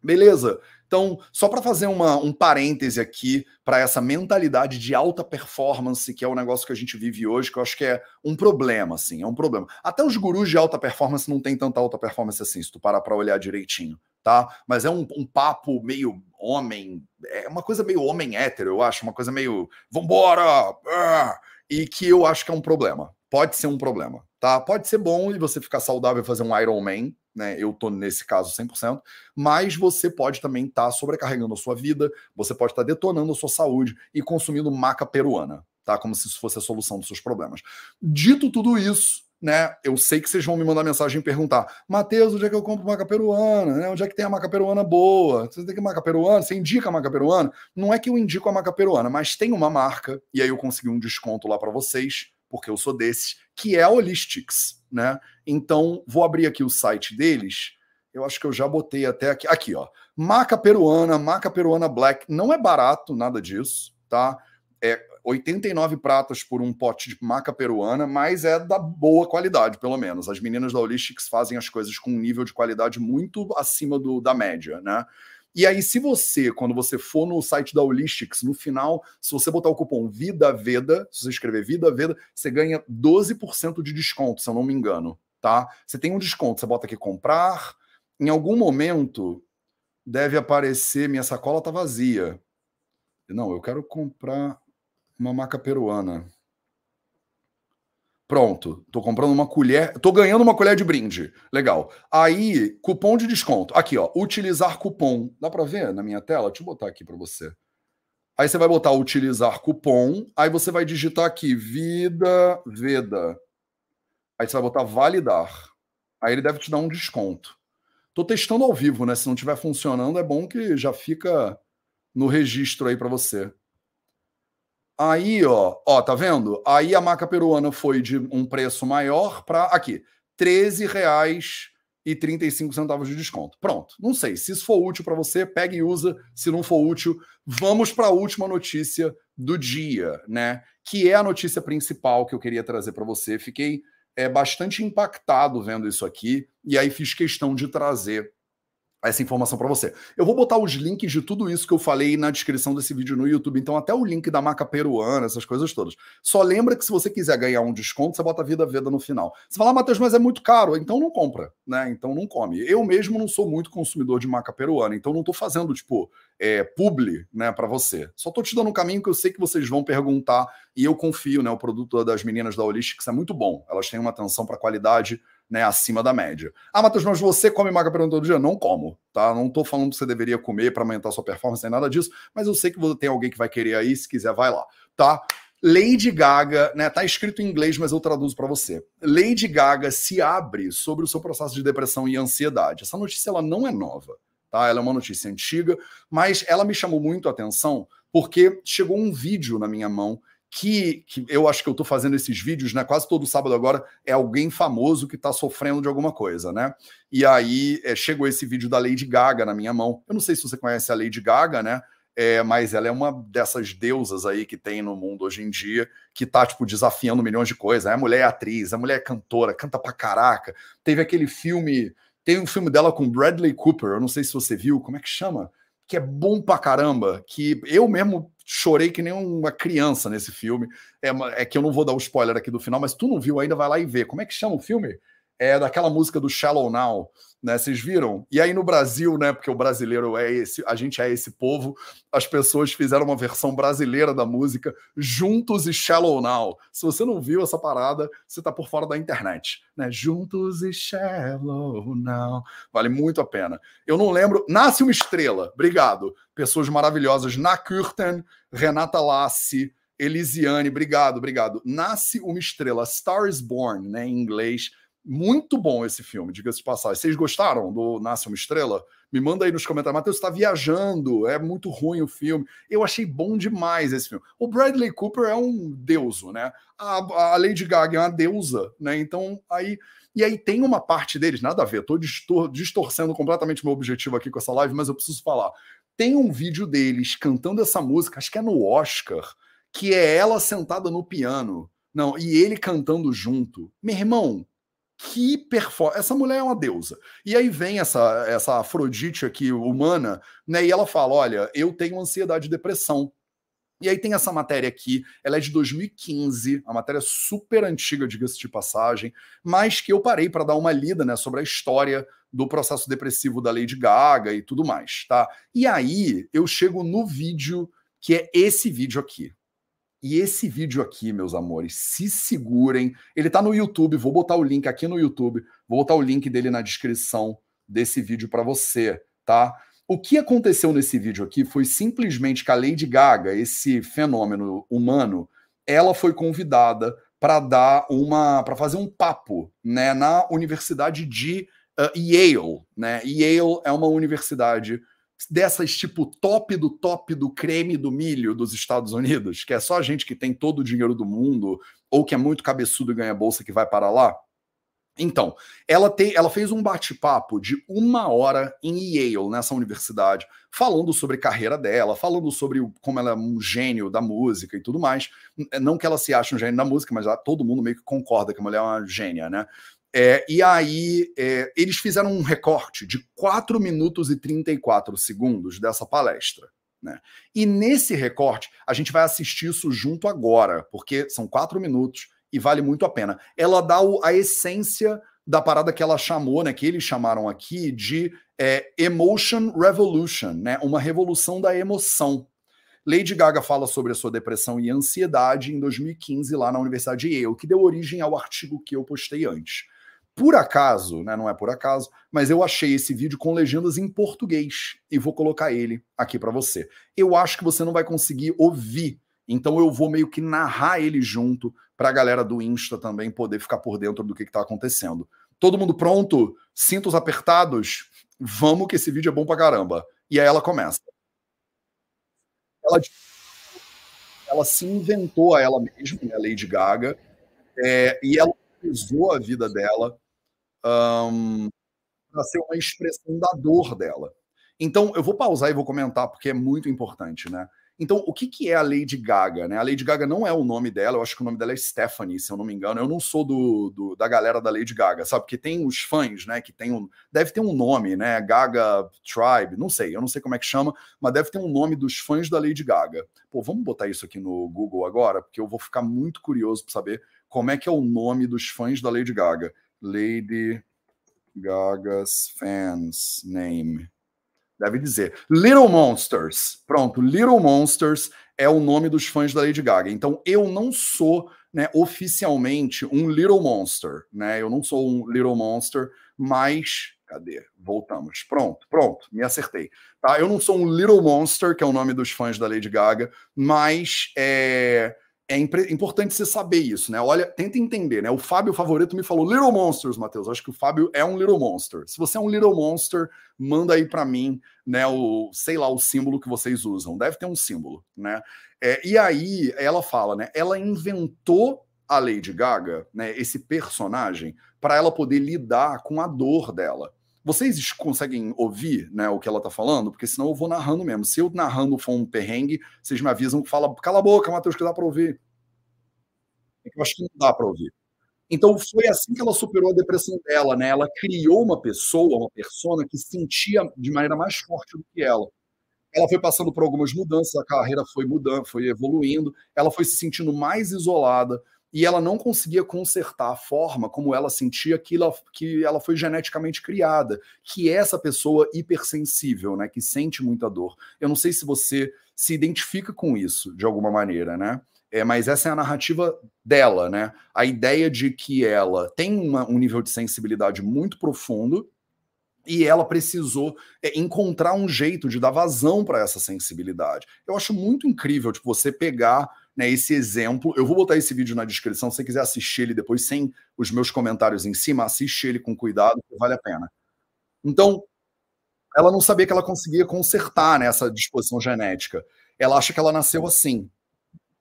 Beleza? Então, só para fazer uma, um parêntese aqui para essa mentalidade de alta performance, que é o negócio que a gente vive hoje, que eu acho que é um problema, assim, é um problema. Até os gurus de alta performance não tem tanta alta performance assim, se tu parar para olhar direitinho, tá? Mas é um, um, papo meio homem, é uma coisa meio homem hétero, eu acho, uma coisa meio vambora! Ah! E que eu acho que é um problema. Pode ser um problema, tá? Pode ser bom e você ficar saudável e fazer um Iron Man, né? Eu tô nesse caso 100%, mas você pode também estar tá sobrecarregando a sua vida, você pode estar tá detonando a sua saúde e consumindo maca peruana, tá? Como se isso fosse a solução dos seus problemas. Dito tudo isso, né? Eu sei que vocês vão me mandar mensagem e perguntar: Matheus, onde é que eu compro maca peruana? Né? Onde é que tem a maca peruana boa? Você tem que maca peruana? Você indica a maca peruana? Não é que eu indico a maca peruana, mas tem uma marca, e aí eu consegui um desconto lá para vocês, porque eu sou desses, que é a Holistics, né? Então, vou abrir aqui o site deles. Eu acho que eu já botei até aqui. Aqui, ó. Maca peruana, maca peruana black. Não é barato, nada disso, tá? É 89 pratas por um pote de maca peruana, mas é da boa qualidade, pelo menos. As meninas da Holistics fazem as coisas com um nível de qualidade muito acima do, da média, né? E aí, se você, quando você for no site da Holistics, no final, se você botar o cupom Vida Veda, se você escrever Vida Veda, você ganha 12% de desconto, se eu não me engano, tá? Você tem um desconto, você bota aqui comprar. Em algum momento deve aparecer minha sacola tá vazia. Não, eu quero comprar uma maca peruana. Pronto, tô comprando uma colher, tô ganhando uma colher de brinde. Legal. Aí, cupom de desconto. Aqui, ó, utilizar cupom. Dá para ver na minha tela? Deixa eu botar aqui para você. Aí você vai botar utilizar cupom, aí você vai digitar aqui vida veda. Aí você vai botar validar. Aí ele deve te dar um desconto. Tô testando ao vivo, né? Se não estiver funcionando, é bom que já fica no registro aí para você. Aí, ó, ó, tá vendo? Aí a maca peruana foi de um preço maior para aqui, R$ reais e 35 centavos de desconto. Pronto. Não sei. Se isso for útil para você, pega e usa. Se não for útil, vamos para a última notícia do dia, né? Que é a notícia principal que eu queria trazer para você. Fiquei é, bastante impactado vendo isso aqui e aí fiz questão de trazer essa informação para você. Eu vou botar os links de tudo isso que eu falei na descrição desse vídeo no YouTube, então até o link da marca peruana, essas coisas todas. Só lembra que se você quiser ganhar um desconto, você bota Vida Veda no final. Você fala, ah, Matheus, mas é muito caro, então não compra, né? Então não come. Eu mesmo não sou muito consumidor de marca peruana, então não tô fazendo, tipo, é, publi, né, para você. Só tô te dando um caminho que eu sei que vocês vão perguntar e eu confio, né? O produto das meninas da Holistics é muito bom. Elas têm uma atenção para qualidade né, acima da média. Ah, Matheus, mas você come maca peruana todo dia? Não como, tá? Não tô falando que você deveria comer para aumentar sua performance, nem nada disso, mas eu sei que tem alguém que vai querer aí, se quiser, vai lá, tá? Lady Gaga, né? Tá escrito em inglês, mas eu traduzo para você. Lady Gaga se abre sobre o seu processo de depressão e ansiedade. Essa notícia ela não é nova, tá? Ela é uma notícia antiga, mas ela me chamou muito a atenção porque chegou um vídeo na minha mão que, que, eu acho que eu estou fazendo esses vídeos, né? Quase todo sábado agora é alguém famoso que está sofrendo de alguma coisa, né? E aí é, chegou esse vídeo da Lady Gaga na minha mão. Eu não sei se você conhece a Lady Gaga, né? É, mas ela é uma dessas deusas aí que tem no mundo hoje em dia, que tá, tipo, desafiando milhões de coisas. A mulher é atriz, a mulher é cantora, canta pra caraca. Teve aquele filme, tem um filme dela com Bradley Cooper, eu não sei se você viu, como é que chama? Que é bom pra caramba, que eu mesmo chorei que nem uma criança nesse filme. É, é, que eu não vou dar o spoiler aqui do final, mas tu não viu ainda, vai lá e vê. Como é que chama o filme? É daquela música do Shallow Now né? Vocês viram? E aí no Brasil, né? Porque o brasileiro é esse, a gente é esse povo. As pessoas fizeram uma versão brasileira da música Juntos e Shallow Now. Se você não viu essa parada, você tá por fora da internet, né? Juntos e Shallow Now. Vale muito a pena. Eu não lembro. Nasce uma estrela. Obrigado. Pessoas maravilhosas. Na Curten, Renata Lassi. Elisiane, obrigado, obrigado. Nasce uma estrela, Star is Born, né, em inglês. Muito bom esse filme, diga-se de passagem. Vocês gostaram do Nasce uma Estrela? Me manda aí nos comentários. Matheus, está viajando, é muito ruim o filme. Eu achei bom demais esse filme. O Bradley Cooper é um deuso, né? A, a Lady Gaga é uma deusa, né? Então, aí. E aí tem uma parte deles, nada a ver, estou distor distorcendo completamente meu objetivo aqui com essa live, mas eu preciso falar. Tem um vídeo deles cantando essa música, acho que é no Oscar, que é ela sentada no piano. Não, e ele cantando junto. Meu irmão, que performance. Essa mulher é uma deusa. E aí vem essa, essa Afrodite aqui, humana, né? E ela fala: olha, eu tenho ansiedade e depressão. E aí tem essa matéria aqui, ela é de 2015, a matéria super antiga, diga-se de passagem, mas que eu parei para dar uma lida, né, sobre a história do processo depressivo da Lady Gaga e tudo mais, tá? E aí eu chego no vídeo que é esse vídeo aqui. E esse vídeo aqui, meus amores, se segurem. Ele tá no YouTube, vou botar o link aqui no YouTube, vou botar o link dele na descrição desse vídeo para você, tá? O que aconteceu nesse vídeo aqui foi simplesmente que a Lady Gaga, esse fenômeno humano, ela foi convidada para dar uma para fazer um papo né, na Universidade de uh, Yale. Né? Yale é uma universidade dessas tipo top do top do creme do milho dos Estados Unidos, que é só gente que tem todo o dinheiro do mundo ou que é muito cabeçudo e ganha bolsa que vai para lá. Então, ela, tem, ela fez um bate-papo de uma hora em Yale, nessa universidade, falando sobre carreira dela, falando sobre como ela é um gênio da música e tudo mais. Não que ela se ache um gênio da música, mas todo mundo meio que concorda que a mulher é uma gênia, né? É, e aí, é, eles fizeram um recorte de 4 minutos e 34 segundos dessa palestra. Né? E nesse recorte, a gente vai assistir isso junto agora, porque são quatro minutos e vale muito a pena. Ela dá o, a essência da parada que ela chamou, né, que eles chamaram aqui de é, Emotion Revolution, né, uma revolução da emoção. Lady Gaga fala sobre a sua depressão e ansiedade em 2015 lá na Universidade de Yale, que deu origem ao artigo que eu postei antes. Por acaso, né, não é por acaso, mas eu achei esse vídeo com legendas em português e vou colocar ele aqui para você. Eu acho que você não vai conseguir ouvir então eu vou meio que narrar ele junto para a galera do Insta também poder ficar por dentro do que está acontecendo. Todo mundo pronto? Cintos apertados? Vamos que esse vídeo é bom pra caramba. E aí ela começa. Ela, ela se inventou a ela mesma, né, Lady Gaga, é, e ela usou a vida dela um, para ser uma expressão da dor dela. Então, eu vou pausar e vou comentar, porque é muito importante, né? Então, o que, que é a Lady Gaga? Né? A Lady Gaga não é o nome dela, eu acho que o nome dela é Stephanie, se eu não me engano. Eu não sou do, do da galera da Lady Gaga, sabe? Porque tem os fãs, né? Que tem um. Deve ter um nome, né? Gaga Tribe, não sei, eu não sei como é que chama, mas deve ter um nome dos fãs da Lady Gaga. Pô, vamos botar isso aqui no Google agora, porque eu vou ficar muito curioso para saber como é que é o nome dos fãs da Lady Gaga. Lady Gaga's fans name deve dizer. Little Monsters. Pronto, Little Monsters é o nome dos fãs da Lady Gaga. Então eu não sou, né, oficialmente um Little Monster, né? Eu não sou um Little Monster, mas cadê? Voltamos. Pronto, pronto, me acertei. Tá? Eu não sou um Little Monster, que é o nome dos fãs da Lady Gaga, mas é é importante você saber isso, né? Olha, tenta entender, né? O Fábio Favorito me falou Little Monsters, Matheus. Acho que o Fábio é um Little Monster. Se você é um Little Monster, manda aí para mim, né? O sei lá o símbolo que vocês usam. Deve ter um símbolo, né? É, e aí ela fala, né? Ela inventou a Lady Gaga, né? Esse personagem para ela poder lidar com a dor dela. Vocês conseguem ouvir né, o que ela está falando? Porque senão eu vou narrando mesmo. Se eu narrando for um perrengue, vocês me avisam que fala, cala a boca, Matheus, que dá para ouvir. É eu acho que não dá para ouvir. Então foi assim que ela superou a depressão dela, né? Ela criou uma pessoa, uma persona que sentia de maneira mais forte do que ela. Ela foi passando por algumas mudanças, a carreira foi mudando, foi evoluindo, ela foi se sentindo mais isolada, e ela não conseguia consertar a forma como ela sentia que ela, que ela foi geneticamente criada, que é essa pessoa hipersensível, né, que sente muita dor. Eu não sei se você se identifica com isso de alguma maneira, né? É, mas essa é a narrativa dela, né? A ideia de que ela tem uma, um nível de sensibilidade muito profundo e ela precisou é, encontrar um jeito de dar vazão para essa sensibilidade. Eu acho muito incrível, tipo, você pegar né, esse exemplo. Eu vou botar esse vídeo na descrição. Se você quiser assistir ele depois sem os meus comentários em cima, assiste ele com cuidado, vale a pena. Então, ela não sabia que ela conseguia consertar né, essa disposição genética. Ela acha que ela nasceu assim.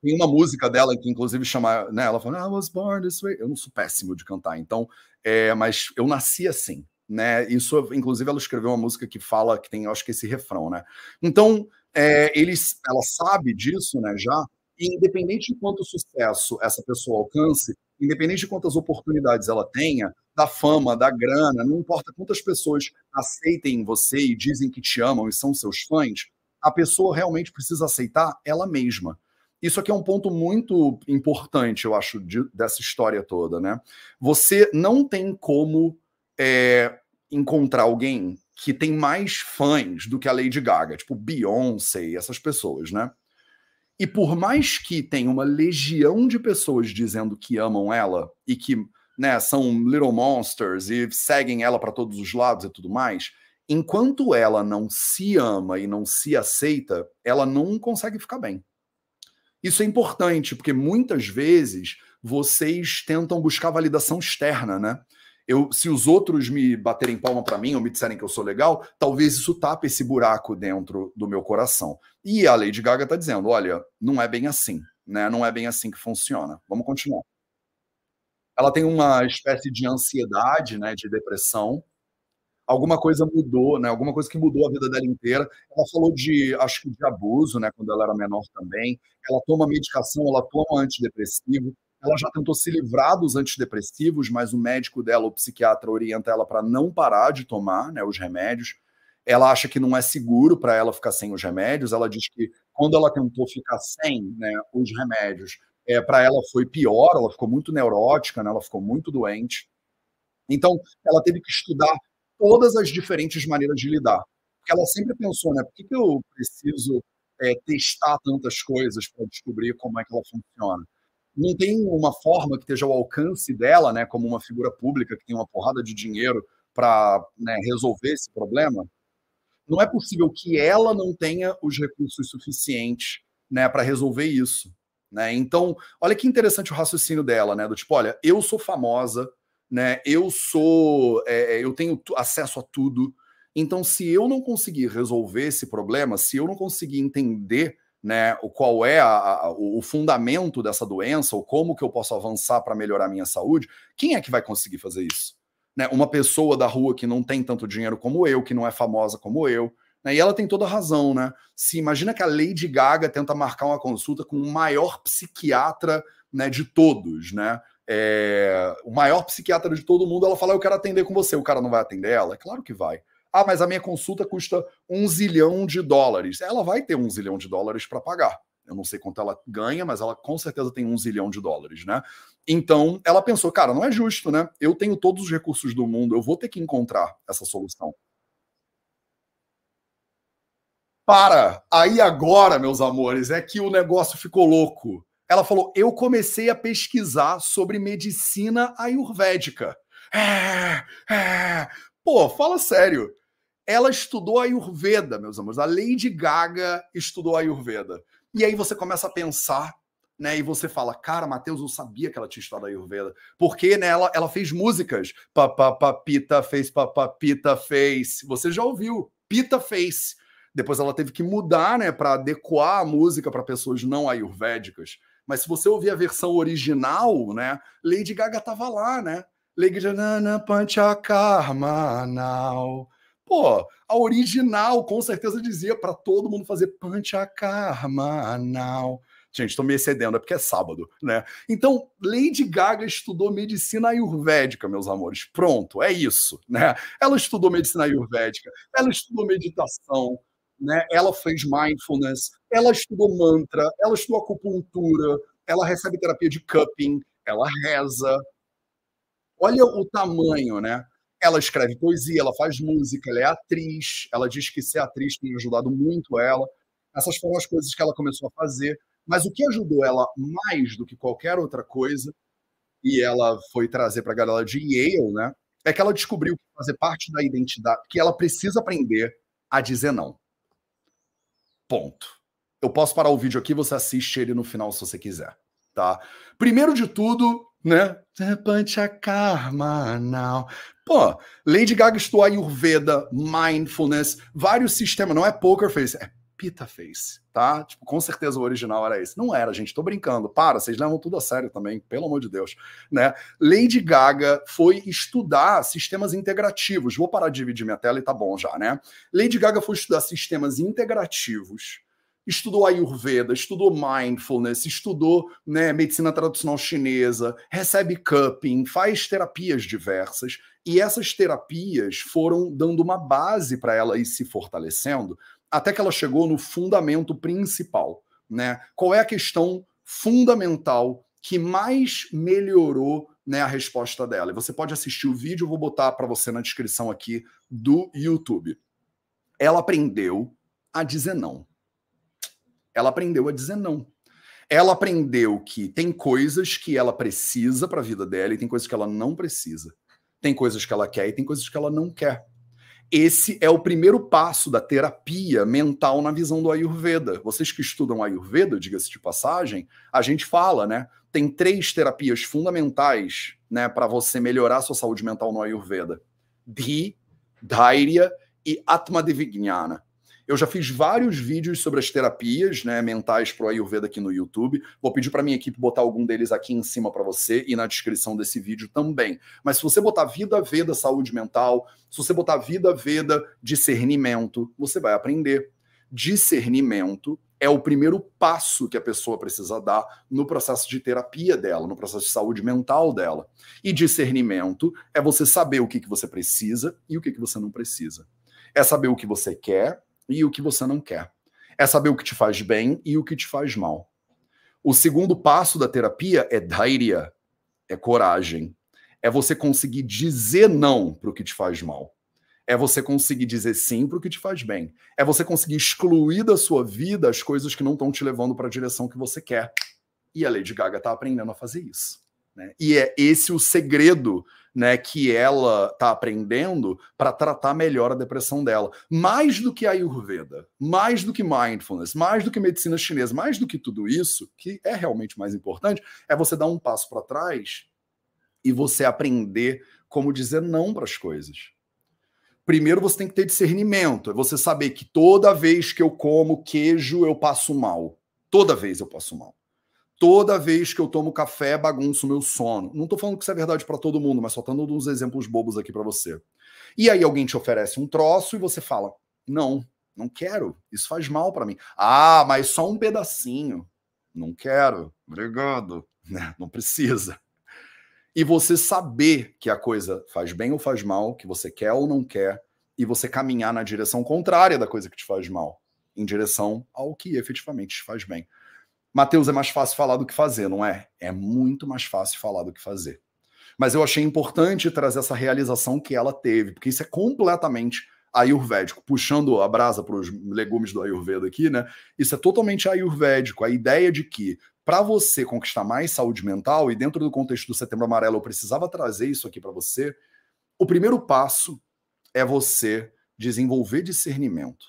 Tem uma música dela que, inclusive, chama. Né, ela fala, I was born this way. Eu não sou péssimo de cantar, então. É, mas eu nasci assim. Né? Isso, inclusive, ela escreveu uma música que fala que tem, acho que esse refrão, né? Então, é, eles, ela sabe disso, né? Já e independente de quanto sucesso essa pessoa alcance, independente de quantas oportunidades ela tenha, da fama, da grana, não importa quantas pessoas aceitem você e dizem que te amam e são seus fãs, a pessoa realmente precisa aceitar ela mesma. Isso aqui é um ponto muito importante, eu acho, de, dessa história toda, né? Você não tem como é, encontrar alguém que tem mais fãs do que a Lady Gaga, tipo Beyoncé e essas pessoas, né? E por mais que tenha uma legião de pessoas dizendo que amam ela e que né, são little monsters e seguem ela para todos os lados e tudo mais, enquanto ela não se ama e não se aceita, ela não consegue ficar bem. Isso é importante, porque muitas vezes vocês tentam buscar validação externa, né? Eu, se os outros me baterem palma para mim ou me disserem que eu sou legal, talvez isso tape esse buraco dentro do meu coração. E a Lady Gaga está dizendo: olha, não é bem assim, né? Não é bem assim que funciona. Vamos continuar. Ela tem uma espécie de ansiedade, né, de depressão, alguma coisa mudou, né? Alguma coisa que mudou a vida dela inteira. Ela falou de, acho que de abuso, né? Quando ela era menor também. Ela toma medicação, ela toma antidepressivo. Ela já tentou se livrar dos antidepressivos, mas o médico dela, o psiquiatra, orienta ela para não parar de tomar, né? Os remédios. Ela acha que não é seguro para ela ficar sem os remédios. Ela diz que quando ela tentou ficar sem, né? Os remédios, é, para ela foi pior. Ela ficou muito neurótica, né? Ela ficou muito doente. Então, ela teve que estudar todas as diferentes maneiras de lidar. Porque ela sempre pensou, né? Por que, que eu preciso é, testar tantas coisas para descobrir como é que ela funciona? Não tem uma forma que esteja ao alcance dela, né? Como uma figura pública que tem uma porrada de dinheiro para né, resolver esse problema. Não é possível que ela não tenha os recursos suficientes né, para resolver isso. Né? Então, olha que interessante o raciocínio dela, né? Do tipo, olha, eu sou famosa, né? Eu sou, é, é eu tenho acesso a tudo. Então, se eu não conseguir resolver esse problema, se eu não conseguir entender né, o qual é a, a, o fundamento dessa doença, ou como que eu posso avançar para melhorar a minha saúde, quem é que vai conseguir fazer isso? Né, uma pessoa da rua que não tem tanto dinheiro como eu, que não é famosa como eu, né, e ela tem toda razão, né? Se imagina que a Lady Gaga tenta marcar uma consulta com o maior psiquiatra né, de todos, né? é, o maior psiquiatra de todo mundo, ela fala, eu quero atender com você, o cara não vai atender ela? É claro que vai. Ah, mas a minha consulta custa um zilhão de dólares. Ela vai ter um zilhão de dólares para pagar. Eu não sei quanto ela ganha, mas ela com certeza tem um zilhão de dólares, né? Então, ela pensou, cara, não é justo, né? Eu tenho todos os recursos do mundo, eu vou ter que encontrar essa solução. Para! Aí agora, meus amores, é que o negócio ficou louco. Ela falou: eu comecei a pesquisar sobre medicina ayurvédica. É, é. Pô, fala sério. Ela estudou Ayurveda, meus amores. A Lady Gaga estudou Ayurveda. E aí você começa a pensar, né? E você fala, cara, Matheus, eu sabia que ela tinha estudado Ayurveda. Porque né, ela, ela fez músicas. Papapita fez, papapita fez. Você já ouviu? Pita fez. Depois ela teve que mudar, né, para adequar a música para pessoas não ayurvédicas. Mas se você ouvir a versão original, né, Lady Gaga tava lá, né? Lady Gaga Panchakarma now. Pô, a original com certeza dizia para todo mundo fazer Panchakarma now. Gente, estou me excedendo, é porque é sábado, né? Então, Lady Gaga estudou medicina ayurvédica, meus amores. Pronto, é isso, né? Ela estudou medicina ayurvédica, ela estudou meditação, né? Ela fez mindfulness, ela estudou mantra, ela estudou acupuntura, ela recebe terapia de cupping, ela reza. Olha o tamanho, né? Ela escreve poesia, ela faz música, ela é atriz. Ela diz que ser atriz tem ajudado muito ela. Essas foram as coisas que ela começou a fazer. Mas o que ajudou ela mais do que qualquer outra coisa, e ela foi trazer para a galera de Yale, né? É que ela descobriu que fazer parte da identidade, que ela precisa aprender a dizer não. Ponto. Eu posso parar o vídeo aqui, você assiste ele no final se você quiser, tá? Primeiro de tudo, né? Panchakarma now. Pô, Lady Gaga estudou Ayurveda, Mindfulness, vários sistemas, não é Poker Face, é Pita Face, tá? Tipo, com certeza o original era esse. Não era, gente, tô brincando. Para, vocês levam tudo a sério também, pelo amor de Deus, né? Lady Gaga foi estudar sistemas integrativos. Vou parar de dividir minha tela e tá bom já, né? Lady Gaga foi estudar sistemas integrativos estudou Ayurveda, estudou mindfulness, estudou né, medicina tradicional chinesa, recebe cupping, faz terapias diversas, e essas terapias foram dando uma base para ela ir se fortalecendo até que ela chegou no fundamento principal, né? Qual é a questão fundamental que mais melhorou né, a resposta dela? E você pode assistir o vídeo, eu vou botar para você na descrição aqui do YouTube. Ela aprendeu a dizer não. Ela aprendeu a dizer não. Ela aprendeu que tem coisas que ela precisa para a vida dela e tem coisas que ela não precisa. Tem coisas que ela quer e tem coisas que ela não quer. Esse é o primeiro passo da terapia mental na visão do Ayurveda. Vocês que estudam Ayurveda, diga-se de passagem, a gente fala, né? Tem três terapias fundamentais, né, para você melhorar a sua saúde mental no Ayurveda: Dhi, Dhairya e Atmadevijnana. Eu já fiz vários vídeos sobre as terapias né, mentais para o Ayurveda aqui no YouTube. Vou pedir para minha equipe botar algum deles aqui em cima para você e na descrição desse vídeo também. Mas se você botar Vida Veda Saúde Mental, se você botar Vida Veda Discernimento, você vai aprender. Discernimento é o primeiro passo que a pessoa precisa dar no processo de terapia dela, no processo de saúde mental dela. E discernimento é você saber o que, que você precisa e o que, que você não precisa. É saber o que você quer e o que você não quer. É saber o que te faz bem e o que te faz mal. O segundo passo da terapia é dhairya, é coragem. É você conseguir dizer não para o que te faz mal. É você conseguir dizer sim para o que te faz bem. É você conseguir excluir da sua vida as coisas que não estão te levando para a direção que você quer. E a Lady Gaga está aprendendo a fazer isso. Né? E é esse o segredo né, que ela está aprendendo para tratar melhor a depressão dela. Mais do que a Ayurveda, mais do que mindfulness, mais do que medicina chinesa, mais do que tudo isso, que é realmente mais importante, é você dar um passo para trás e você aprender como dizer não para as coisas. Primeiro você tem que ter discernimento, é você saber que toda vez que eu como queijo eu passo mal. Toda vez eu passo mal toda vez que eu tomo café, bagunço meu sono. Não estou falando que isso é verdade para todo mundo, mas só dando uns exemplos bobos aqui para você. E aí alguém te oferece um troço e você fala: "Não, não quero. Isso faz mal para mim". "Ah, mas só um pedacinho". "Não quero. Obrigado". Né? Não precisa. E você saber que a coisa faz bem ou faz mal, que você quer ou não quer, e você caminhar na direção contrária da coisa que te faz mal, em direção ao que efetivamente te faz bem. Mateus, é mais fácil falar do que fazer, não é? É muito mais fácil falar do que fazer. Mas eu achei importante trazer essa realização que ela teve, porque isso é completamente ayurvédico, puxando a brasa para os legumes do ayurveda aqui, né? Isso é totalmente ayurvédico, a ideia de que para você conquistar mais saúde mental e dentro do contexto do Setembro Amarelo eu precisava trazer isso aqui para você, o primeiro passo é você desenvolver discernimento.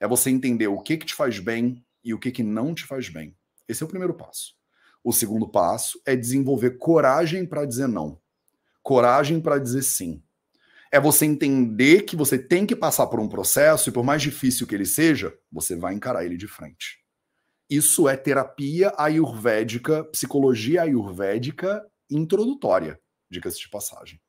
É você entender o que que te faz bem e o que que não te faz bem. Esse é o primeiro passo. O segundo passo é desenvolver coragem para dizer não. Coragem para dizer sim. É você entender que você tem que passar por um processo e, por mais difícil que ele seja, você vai encarar ele de frente. Isso é terapia ayurvédica, psicologia ayurvédica introdutória, dicas de passagem.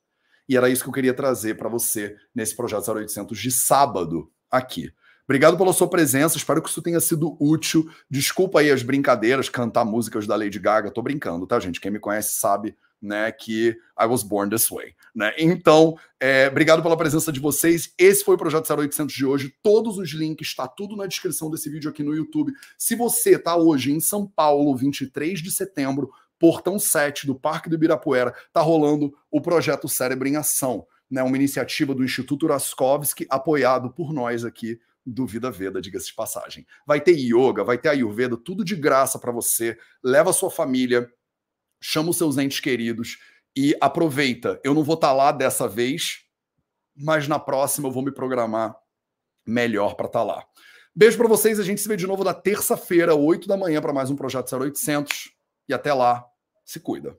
E era isso que eu queria trazer para você nesse projeto 0800 de sábado aqui. Obrigado pela sua presença, espero que isso tenha sido útil. Desculpa aí as brincadeiras, cantar músicas da Lady Gaga, tô brincando, tá, gente? Quem me conhece sabe, né, que I was born this way, né? Então, é, obrigado pela presença de vocês. Esse foi o Projeto 0800 de hoje. Todos os links, está tudo na descrição desse vídeo aqui no YouTube. Se você tá hoje em São Paulo, 23 de setembro, portão 7 do Parque do Ibirapuera, tá rolando o Projeto Cérebro em Ação, né? Uma iniciativa do Instituto Raskowski, apoiado por nós aqui do Vida Veda, diga-se de passagem. Vai ter yoga, vai ter Ayurveda, tudo de graça para você. Leva a sua família, chama os seus entes queridos e aproveita. Eu não vou estar tá lá dessa vez, mas na próxima eu vou me programar melhor para estar tá lá. Beijo para vocês, a gente se vê de novo na terça-feira, 8 da manhã, para mais um Projeto 0800. E até lá, se cuida.